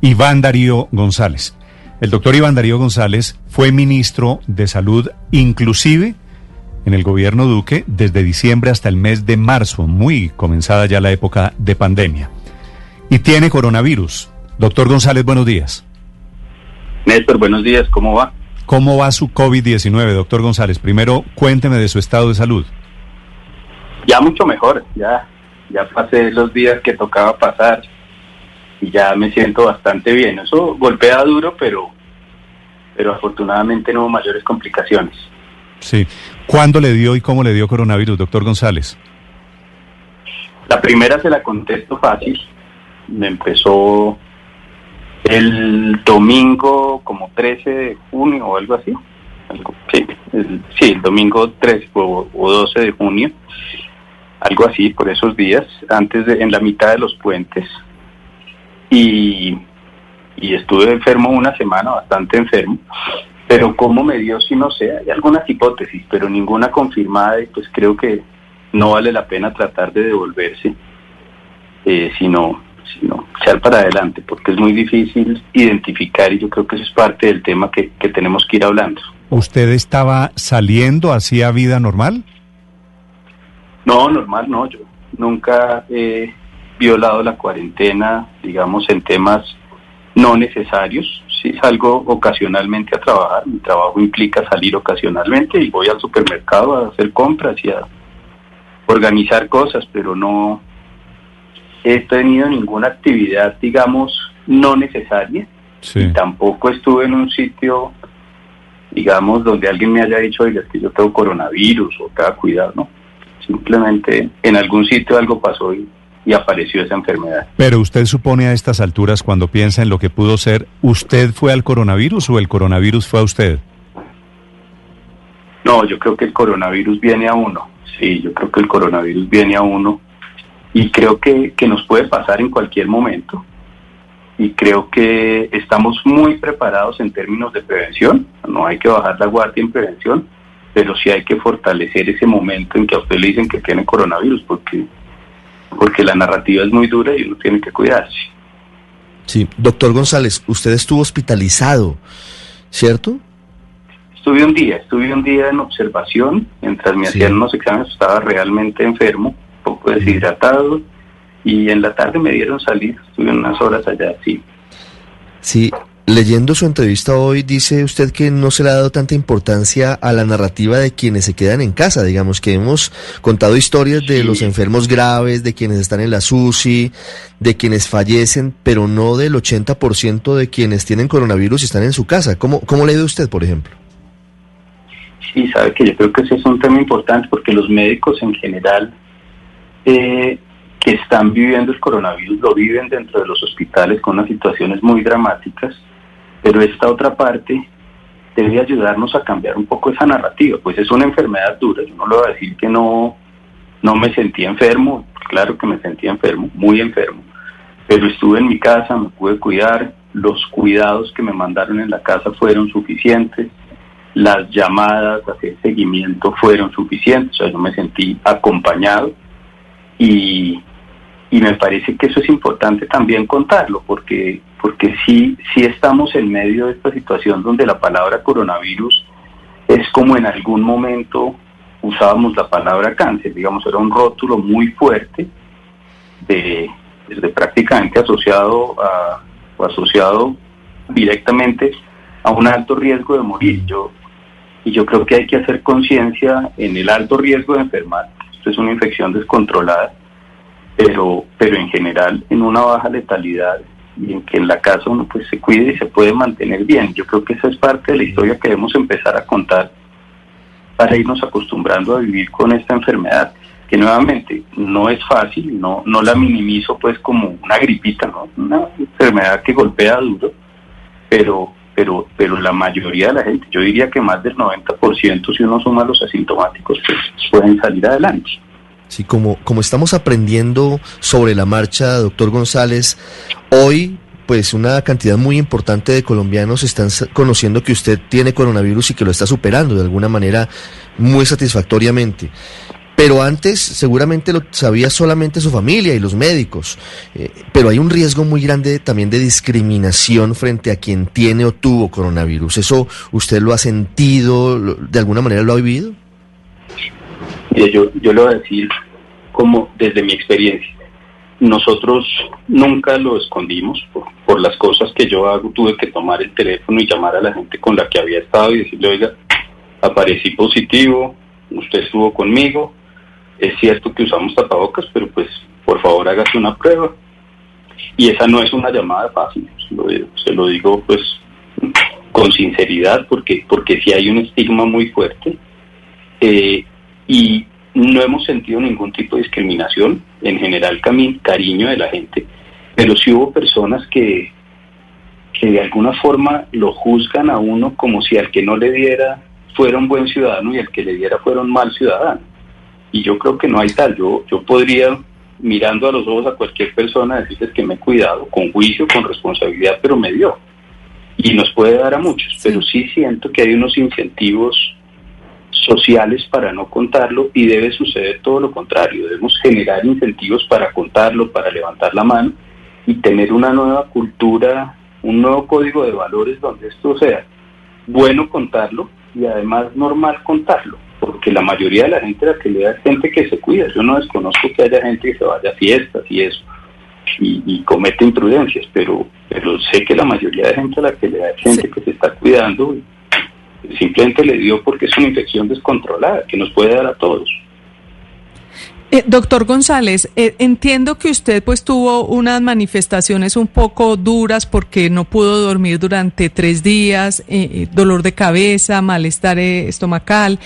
Iván Darío González. El doctor Iván Darío González fue ministro de Salud inclusive en el gobierno Duque desde diciembre hasta el mes de marzo, muy comenzada ya la época de pandemia. Y tiene coronavirus. Doctor González, buenos días. Néstor, buenos días, ¿cómo va? ¿Cómo va su COVID-19, doctor González? Primero, cuénteme de su estado de salud. Ya mucho mejor, ya, ya pasé los días que tocaba pasar y ya me siento bastante bien. Eso golpea duro, pero, pero afortunadamente no hubo mayores complicaciones. Sí. ¿Cuándo le dio y cómo le dio coronavirus, doctor González? La primera se la contesto fácil. Me empezó el domingo como 13 de junio o algo así. sí, el, sí, el domingo 13 o, o 12 de junio. Algo así por esos días, antes de, en la mitad de los puentes y, estuve enfermo una semana, bastante enfermo, pero cómo me dio, si no sé, hay algunas hipótesis, pero ninguna confirmada y pues creo que no vale la pena tratar de devolverse, eh, sino, sino echar para adelante, porque es muy difícil identificar y yo creo que eso es parte del tema que, que tenemos que ir hablando. ¿Usted estaba saliendo, hacía vida normal? No, normal no, yo nunca he violado la cuarentena, digamos, en temas no necesarios. Si salgo ocasionalmente a trabajar, mi trabajo implica salir ocasionalmente y voy al supermercado a hacer compras y a organizar cosas, pero no he tenido ninguna actividad, digamos, no necesaria. Y tampoco estuve en un sitio, digamos, donde alguien me haya dicho, oiga, que yo tengo coronavirus o tenga cuidado, ¿no? Simplemente en algún sitio algo pasó y y apareció esa enfermedad. Pero usted supone a estas alturas, cuando piensa en lo que pudo ser, ¿usted fue al coronavirus o el coronavirus fue a usted? No, yo creo que el coronavirus viene a uno. Sí, yo creo que el coronavirus viene a uno y creo que, que nos puede pasar en cualquier momento. Y creo que estamos muy preparados en términos de prevención. No hay que bajar la guardia en prevención, pero sí hay que fortalecer ese momento en que a usted le dicen que tiene coronavirus, porque porque la narrativa es muy dura y uno tiene que cuidarse. Sí, doctor González, usted estuvo hospitalizado, ¿cierto? Estuve un día, estuve un día en observación, mientras me hacían unos exámenes estaba realmente enfermo, un poco deshidratado, y en la tarde me dieron salir, estuve unas horas allá, sí. Sí, Leyendo su entrevista hoy, dice usted que no se le ha dado tanta importancia a la narrativa de quienes se quedan en casa. Digamos que hemos contado historias de los enfermos graves, de quienes están en la SUSI, de quienes fallecen, pero no del 80% de quienes tienen coronavirus y están en su casa. ¿Cómo, cómo le ve usted, por ejemplo? Sí, sabe que yo creo que ese es un tema importante porque los médicos en general eh, que están viviendo el coronavirus lo viven dentro de los hospitales con unas situaciones muy dramáticas pero esta otra parte debe ayudarnos a cambiar un poco esa narrativa, pues es una enfermedad dura, yo no le voy a decir que no, no me sentí enfermo, claro que me sentí enfermo, muy enfermo, pero estuve en mi casa, me pude cuidar, los cuidados que me mandaron en la casa fueron suficientes, las llamadas, hacer seguimiento fueron suficientes, o sea, yo me sentí acompañado y, y me parece que eso es importante también contarlo, porque porque sí, sí estamos en medio de esta situación donde la palabra coronavirus es como en algún momento usábamos la palabra cáncer, digamos, era un rótulo muy fuerte de, desde prácticamente asociado a, o asociado directamente a un alto riesgo de morir. Yo, y yo creo que hay que hacer conciencia en el alto riesgo de enfermar. Esto es una infección descontrolada, pero, pero en general en una baja letalidad y en que en la casa uno pues se cuide y se puede mantener bien. Yo creo que esa es parte de la historia que debemos empezar a contar para irnos acostumbrando a vivir con esta enfermedad, que nuevamente no es fácil, no, no la minimizo pues como una gripita, ¿no? una enfermedad que golpea duro, pero, pero, pero la mayoría de la gente, yo diría que más del 90% si uno suma los asintomáticos, pues pueden salir adelante. Sí, como, como estamos aprendiendo sobre la marcha, doctor González, hoy pues una cantidad muy importante de colombianos están conociendo que usted tiene coronavirus y que lo está superando de alguna manera muy satisfactoriamente. pero antes seguramente lo sabía solamente su familia y los médicos. Eh, pero hay un riesgo muy grande también de discriminación frente a quien tiene o tuvo coronavirus. ¿Eso usted lo ha sentido, de alguna manera lo ha vivido? Yo, yo lo voy a decir como desde mi experiencia. Nosotros nunca lo escondimos por, las cosas que yo hago. Tuve que tomar el teléfono y llamar a la gente con la que había estado y decirle, oiga, aparecí positivo, usted estuvo conmigo, es cierto que usamos tapabocas, pero pues por favor hágase una prueba. Y esa no es una llamada fácil, se lo digo, pues con sinceridad, porque, porque sí hay un estigma muy fuerte. Eh, y no hemos sentido ningún tipo de discriminación, en general cariño de la gente, pero sí hubo personas que, que de alguna forma lo juzgan a uno como si al que no le diera fuera un buen ciudadano y al que le diera fuera un mal ciudadano. Y yo creo que no hay tal. Yo, yo podría, mirando a los ojos a cualquier persona, decirles que me he cuidado, con juicio, con responsabilidad, pero me dio. Y nos puede dar a muchos, pero sí siento que hay unos incentivos sociales para no contarlo y debe suceder todo lo contrario. Debemos generar incentivos para contarlo, para levantar la mano y tener una nueva cultura, un nuevo código de valores donde esto sea bueno contarlo y además normal contarlo, porque la mayoría de la gente a la que le da es gente que se cuida. Yo no desconozco que haya gente que se vaya a fiestas y eso y, comete imprudencias, pero, pero sé que la mayoría de gente a la que le da es gente que se está cuidando simplemente le dio porque es una infección descontrolada que nos puede dar a todos. Eh, doctor González, eh, entiendo que usted pues tuvo unas manifestaciones un poco duras porque no pudo dormir durante tres días, eh, dolor de cabeza, malestar estomacal.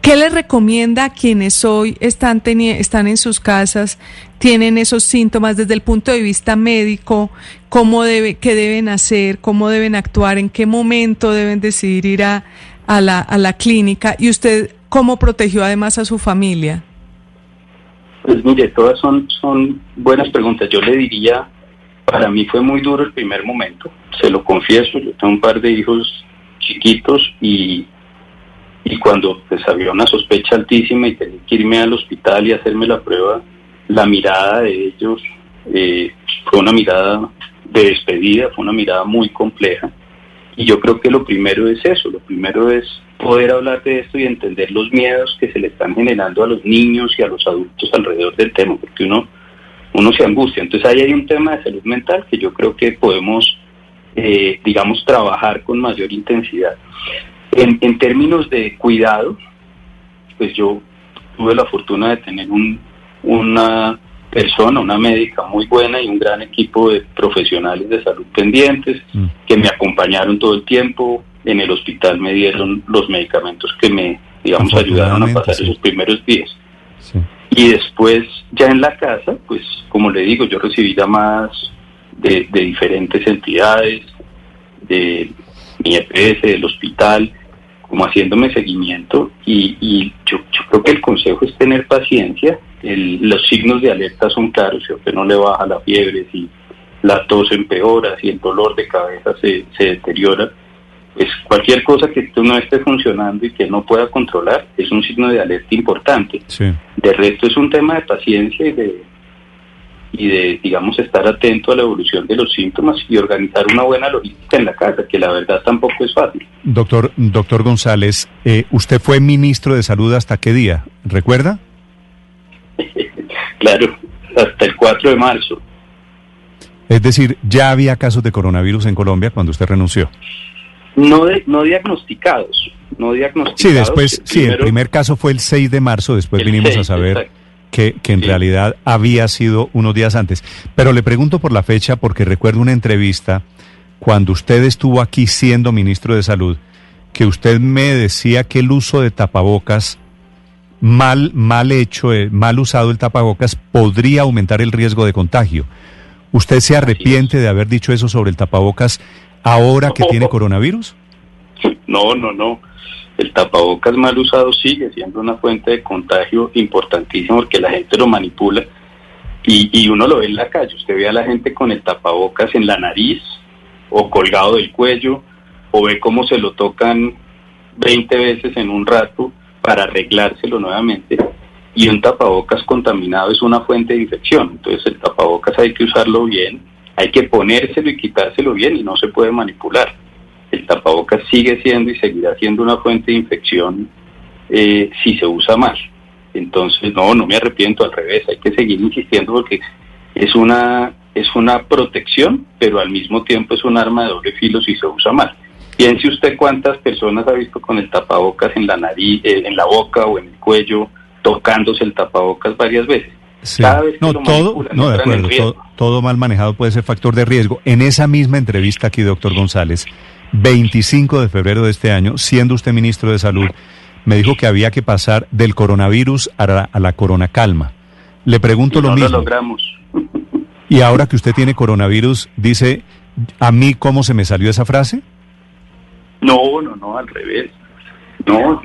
¿Qué le recomienda a quienes hoy están, están en sus casas, tienen esos síntomas desde el punto de vista médico? ¿Cómo debe, qué deben hacer? ¿Cómo deben actuar? ¿En qué momento deben decidir ir a, la, a la clínica? ¿Y usted cómo protegió además a su familia? Pues mire, todas son, son buenas preguntas. Yo le diría, para mí fue muy duro el primer momento, se lo confieso, yo tengo un par de hijos chiquitos y, y cuando pues había una sospecha altísima y tenía que irme al hospital y hacerme la prueba, la mirada de ellos eh, fue una mirada de despedida, fue una mirada muy compleja. Y yo creo que lo primero es eso, lo primero es poder hablar de esto y entender los miedos que se le están generando a los niños y a los adultos alrededor del tema, porque uno, uno se angustia. Entonces ahí hay un tema de salud mental que yo creo que podemos, eh, digamos, trabajar con mayor intensidad. En, en términos de cuidado, pues yo tuve la fortuna de tener un, una persona, una médica muy buena y un gran equipo de profesionales de salud pendientes mm. que me acompañaron todo el tiempo, en el hospital me dieron los medicamentos que me, digamos, ayudaron a pasar esos primeros días. Y después, ya en la casa, pues, como le digo, yo recibí llamadas de, de diferentes entidades, de mi EPS, del hospital, como haciéndome seguimiento. Y, y yo, yo, creo que el consejo es tener paciencia. El, los signos de alerta son claros, si a usted no le baja la fiebre, si la tos empeora, si el dolor de cabeza se, se deteriora, pues cualquier cosa que no esté funcionando y que no pueda controlar es un signo de alerta importante. De resto es un tema de paciencia y de y de digamos estar atento a la evolución de los síntomas y organizar una buena logística en la casa, que la verdad tampoco es fácil. Doctor doctor González, eh, usted fue ministro de salud hasta qué día? ¿Recuerda? claro, hasta el 4 de marzo. Es decir, ya había casos de coronavirus en Colombia cuando usted renunció no, no diagnosticados, no diagnosticados. Sí, después, sí, el primer caso fue el 6 de marzo, después vinimos a saber que, que, en realidad había sido unos días antes. Pero le pregunto por la fecha porque recuerdo una entrevista cuando usted estuvo aquí siendo ministro de Salud, que usted me decía que el uso de tapabocas mal, mal hecho, eh, mal usado el tapabocas, podría aumentar el riesgo de contagio. ¿Usted se arrepiente de haber dicho eso sobre el tapabocas ahora que tiene coronavirus? No, no, no. El tapabocas mal usado sigue siendo una fuente de contagio importantísima porque la gente lo manipula y, y uno lo ve en la calle. Usted ve a la gente con el tapabocas en la nariz o colgado del cuello o ve cómo se lo tocan 20 veces en un rato para arreglárselo nuevamente. y un tapabocas contaminado es una fuente de infección. Entonces el tapabocas hay que usarlo bien, hay que ponérselo y quitárselo bien y no se puede manipular. El tapabocas sigue siendo y seguirá siendo una fuente de infección eh, si se usa mal. Entonces, no, no me arrepiento, al revés, hay que seguir insistiendo porque es una, es una protección, pero al mismo tiempo es un arma de doble filo si se usa mal. Piense usted cuántas personas ha visto con el tapabocas en la nariz, eh, en la boca o en el cuello, tocándose el tapabocas varias veces. Cada vez no, todo, no, de acuerdo, todo, todo, mal manejado puede ser factor de riesgo. En esa misma entrevista aquí, doctor González, 25 de febrero de este año, siendo usted ministro de Salud, me dijo que había que pasar del coronavirus a la, a la corona calma. Le pregunto lo mismo. Lo logramos. Y ahora que usted tiene coronavirus, dice, ¿a mí cómo se me salió esa frase? No, no, no, al revés. No,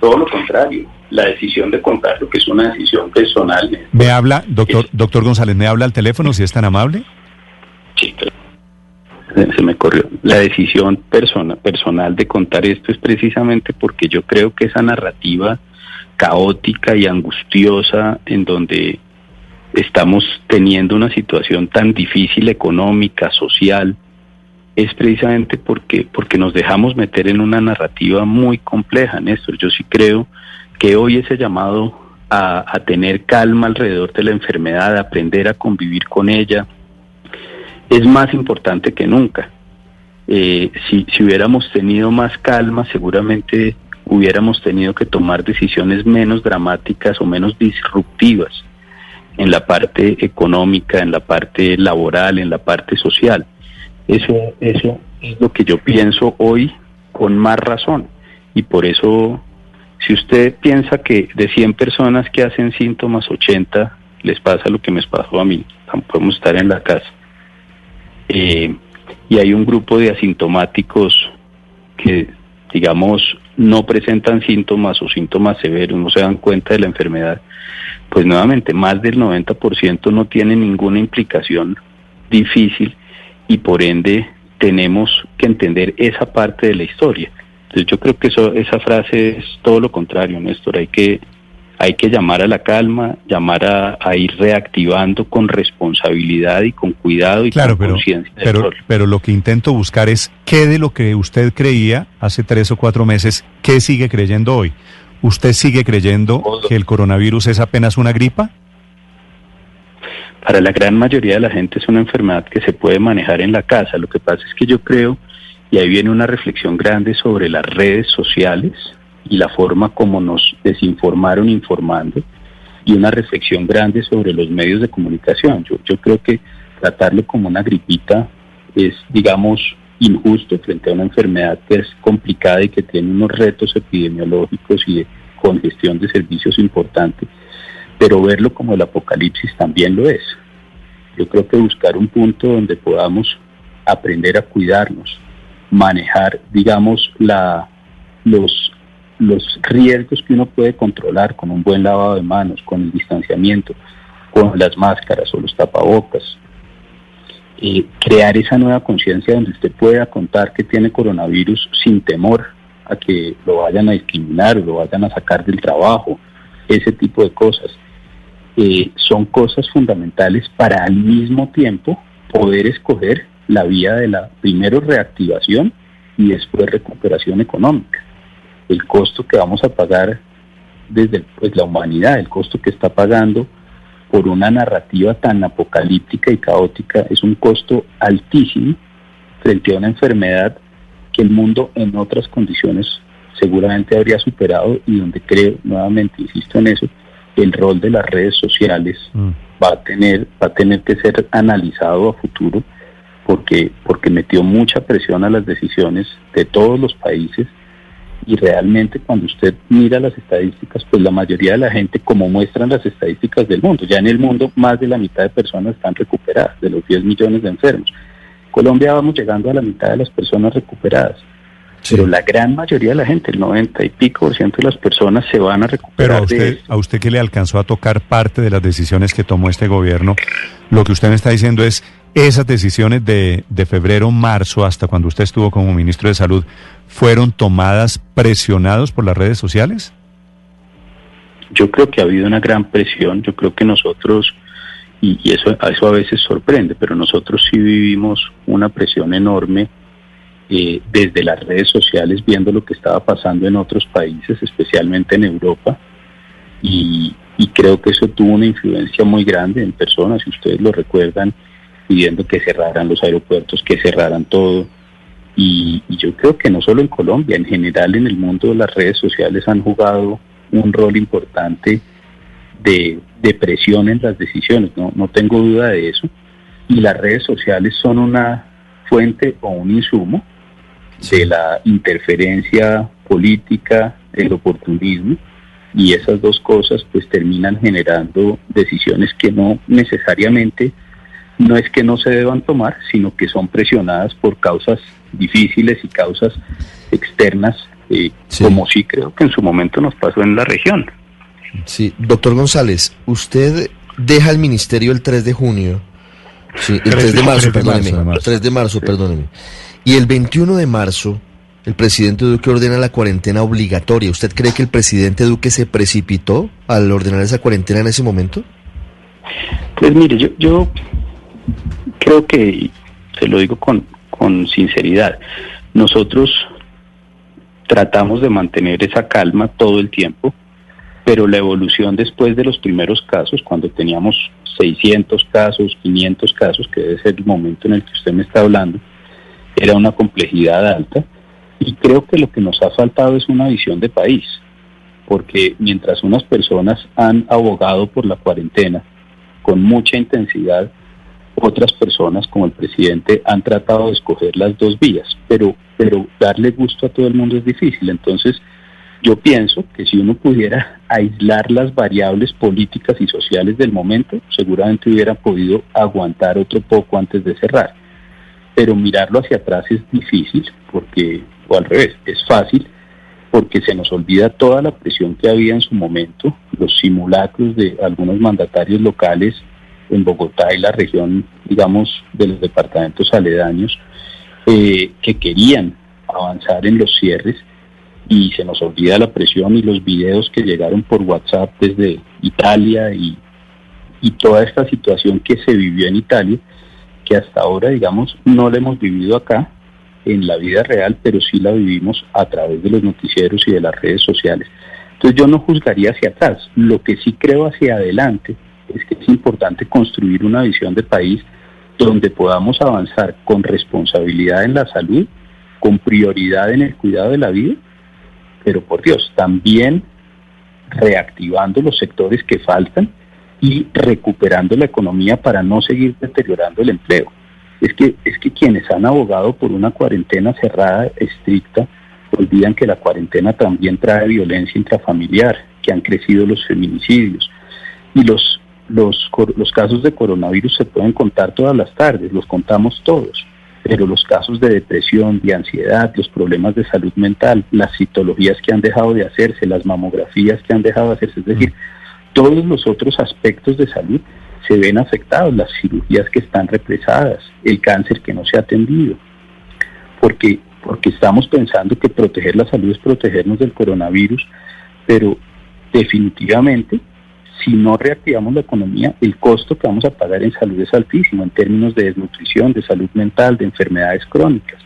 todo lo contrario. La decisión de contarlo, que es una decisión personal. ¿Me habla, doctor, doctor González, me habla al teléfono si es tan amable? Sí, se me corrió. La decisión persona, personal de contar esto es precisamente porque yo creo que esa narrativa caótica y angustiosa en donde estamos teniendo una situación tan difícil económica, social, es precisamente porque, porque nos dejamos meter en una narrativa muy compleja, Néstor. Yo sí creo que hoy ese llamado a, a tener calma alrededor de la enfermedad, a aprender a convivir con ella, es más importante que nunca. Eh, si, si hubiéramos tenido más calma, seguramente hubiéramos tenido que tomar decisiones menos dramáticas o menos disruptivas en la parte económica, en la parte laboral, en la parte social. Eso, eso es lo que yo pienso hoy con más razón. Y por eso, si usted piensa que de 100 personas que hacen síntomas, 80 les pasa lo que me pasó a mí, podemos estar en la casa eh, y hay un grupo de asintomáticos que, digamos, no presentan síntomas o síntomas severos, no se dan cuenta de la enfermedad, pues nuevamente más del 90% no tiene ninguna implicación difícil y por ende tenemos que entender esa parte de la historia. Entonces yo creo que eso, esa frase es todo lo contrario, Néstor, hay que hay que llamar a la calma, llamar a, ir reactivando con responsabilidad y con cuidado y con conciencia. Pero, pero lo que intento buscar es qué de lo que usted creía hace tres o cuatro meses, qué sigue creyendo hoy. ¿Usted sigue creyendo que el coronavirus es apenas una gripa? Para la gran mayoría de la gente es una enfermedad que se puede manejar en la casa. Lo que pasa es que yo creo, y ahí viene una reflexión grande sobre las redes sociales, y la forma como nos desinformaron informando y una reflexión grande sobre los medios de comunicación. Yo, yo creo que tratarlo como una gripita es, digamos, injusto frente a una enfermedad que es complicada y que tiene unos retos epidemiológicos y de congestión de servicios importantes, pero verlo como el apocalipsis también lo es. Yo creo que buscar un punto donde podamos aprender a cuidarnos, manejar, digamos, la, los los riesgos que uno puede controlar con un buen lavado de manos, con el distanciamiento, con las máscaras o los tapabocas. Eh, crear esa nueva conciencia donde usted pueda contar que tiene coronavirus sin temor a que lo vayan a discriminar lo vayan a sacar del trabajo, ese tipo de cosas. Eh, son cosas fundamentales para al mismo tiempo poder escoger la vía de la primero reactivación y después recuperación económica el costo que vamos a pagar desde pues, la humanidad, el costo que está pagando por una narrativa tan apocalíptica y caótica, es un costo altísimo frente a una enfermedad que el mundo en otras condiciones seguramente habría superado y donde creo, nuevamente insisto en eso, el rol de las redes sociales mm. va a tener va a tener que ser analizado a futuro porque porque metió mucha presión a las decisiones de todos los países y realmente cuando usted mira las estadísticas, pues la mayoría de la gente, como muestran las estadísticas del mundo, ya en el mundo más de la mitad de personas están recuperadas, de los 10 millones de enfermos. Colombia vamos llegando a la mitad de las personas recuperadas. Pero la gran mayoría de la gente, el 90 y pico por ciento de las personas se van a recuperar. Pero a usted, a usted que le alcanzó a tocar parte de las decisiones que tomó este gobierno, lo que usted me está diciendo es, esas decisiones de, de febrero, marzo, hasta cuando usted estuvo como ministro de Salud, fueron tomadas presionados por las redes sociales? yo creo que ha habido una gran presión, yo creo que nosotros, y, eso, a eso a veces sorprende, pero nosotros sí vivimos una presión enorme eh, desde las redes sociales viendo lo que estaba pasando en otros países, especialmente en Europa, y, creo que eso tuvo una influencia muy grande en personas, si ustedes lo recuerdan, pidiendo que cerraran los aeropuertos, que cerraran todo. Y, y, yo creo que no solo en Colombia, en general en el mundo las redes sociales han jugado un rol importante de, presión en las decisiones, no, no tengo duda de eso. Y las redes sociales son una fuente o un insumo de la interferencia política, el oportunismo, y esas dos cosas pues terminan generando decisiones que no necesariamente no es que no se deban tomar, sino que son presionadas por causas difíciles y causas externas como sí creo que en su momento nos pasó en la región. Sí, doctor González, usted deja el ministerio el 3 de junio, sí, el 3 de marzo, perdóneme, 3 de marzo, perdóneme, y el 21 de marzo el presidente Duque ordena la cuarentena obligatoria. ¿Usted cree que el presidente Duque se precipitó al ordenar esa cuarentena en ese momento? Pues mire, yo, yo creo que, se lo digo con, con sinceridad, nosotros tratamos de mantener esa calma todo el tiempo, pero la evolución después de los primeros casos, cuando teníamos 600 casos, 500 casos, que debe ser el momento en el que usted me está hablando, era una complejidad alta y creo que lo que nos ha faltado es una visión de país, porque mientras unas personas han abogado por la cuarentena con mucha intensidad, otras personas como el presidente han tratado de escoger las dos vías, pero, pero darle gusto a todo el mundo es difícil. Entonces, yo pienso que si uno pudiera aislar las variables políticas y sociales del momento, seguramente hubiera podido aguantar otro poco antes de cerrar. Pero mirarlo hacia atrás es difícil, porque, o al revés, es fácil, porque se nos olvida toda la presión que había en su momento, los simulacros de algunos mandatarios locales en Bogotá y la región, digamos, de los departamentos aledaños, eh, que querían avanzar en los cierres y se nos olvida la presión y los videos que llegaron por WhatsApp desde Italia y, y toda esta situación que se vivió en Italia, hasta ahora, digamos, no la hemos vivido acá en la vida real, pero sí la vivimos a través de los noticieros y de las redes sociales. Entonces yo no juzgaría hacia atrás, lo que sí creo hacia adelante es que es importante construir una visión de país donde podamos avanzar con responsabilidad en la salud, con prioridad en el cuidado de la vida, pero por Dios, también reactivando los sectores que faltan y recuperando la economía para no seguir deteriorando el empleo. Es que, es que quienes han abogado por una cuarentena cerrada, estricta, olvidan que la cuarentena también trae violencia intrafamiliar, que han crecido los feminicidios. Y los los, los casos de coronavirus se pueden contar todas las tardes, los contamos todos, pero los casos de depresión, de ansiedad, los problemas de salud mental, las citologías que han dejado de hacerse, las mamografías que han dejado de hacerse, es decir, todos los otros aspectos de salud se ven afectados, las cirugías que están represadas, el cáncer que no se ha atendido, porque, porque estamos pensando que proteger la salud es protegernos del coronavirus, pero definitivamente si no reactivamos la economía, el costo que vamos a pagar en salud es altísimo en términos de desnutrición, de salud mental, de enfermedades crónicas.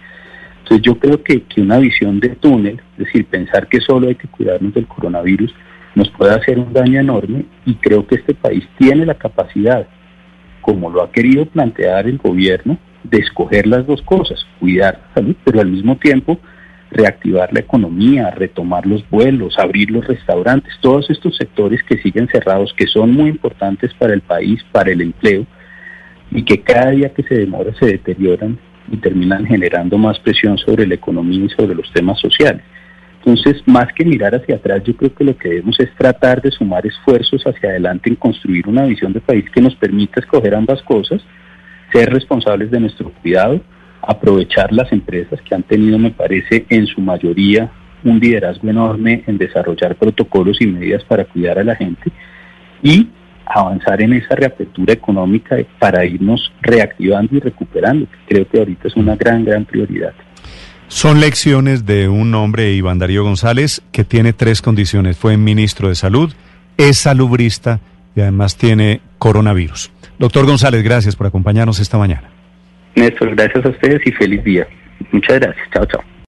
Entonces yo creo que, que una visión de túnel, es decir, pensar que solo hay que cuidarnos del coronavirus, nos puede hacer un daño enorme y creo que este país tiene la capacidad, como lo ha querido plantear el gobierno, de escoger las dos cosas, cuidar la salud, pero al mismo tiempo reactivar la economía, retomar los vuelos, abrir los restaurantes, todos estos sectores que siguen cerrados, que son muy importantes para el país, para el empleo, y que cada día que se demora se deterioran y terminan generando más presión sobre la economía y sobre los temas sociales. Entonces, más que mirar hacia atrás, yo creo que lo que debemos es tratar de sumar esfuerzos hacia adelante en construir una visión de país que nos permita escoger ambas cosas, ser responsables de nuestro cuidado, aprovechar las empresas que han tenido, me parece, en su mayoría un liderazgo enorme en desarrollar protocolos y medidas para cuidar a la gente y avanzar en esa reapertura económica para irnos reactivando y recuperando, que creo que ahorita es una gran, gran prioridad. Son lecciones de un hombre, Iván Darío González, que tiene tres condiciones. Fue ministro de Salud, es salubrista y además tiene coronavirus. Doctor González, gracias por acompañarnos esta mañana. Néstor, gracias a ustedes y feliz día. Muchas gracias. Chao, chao.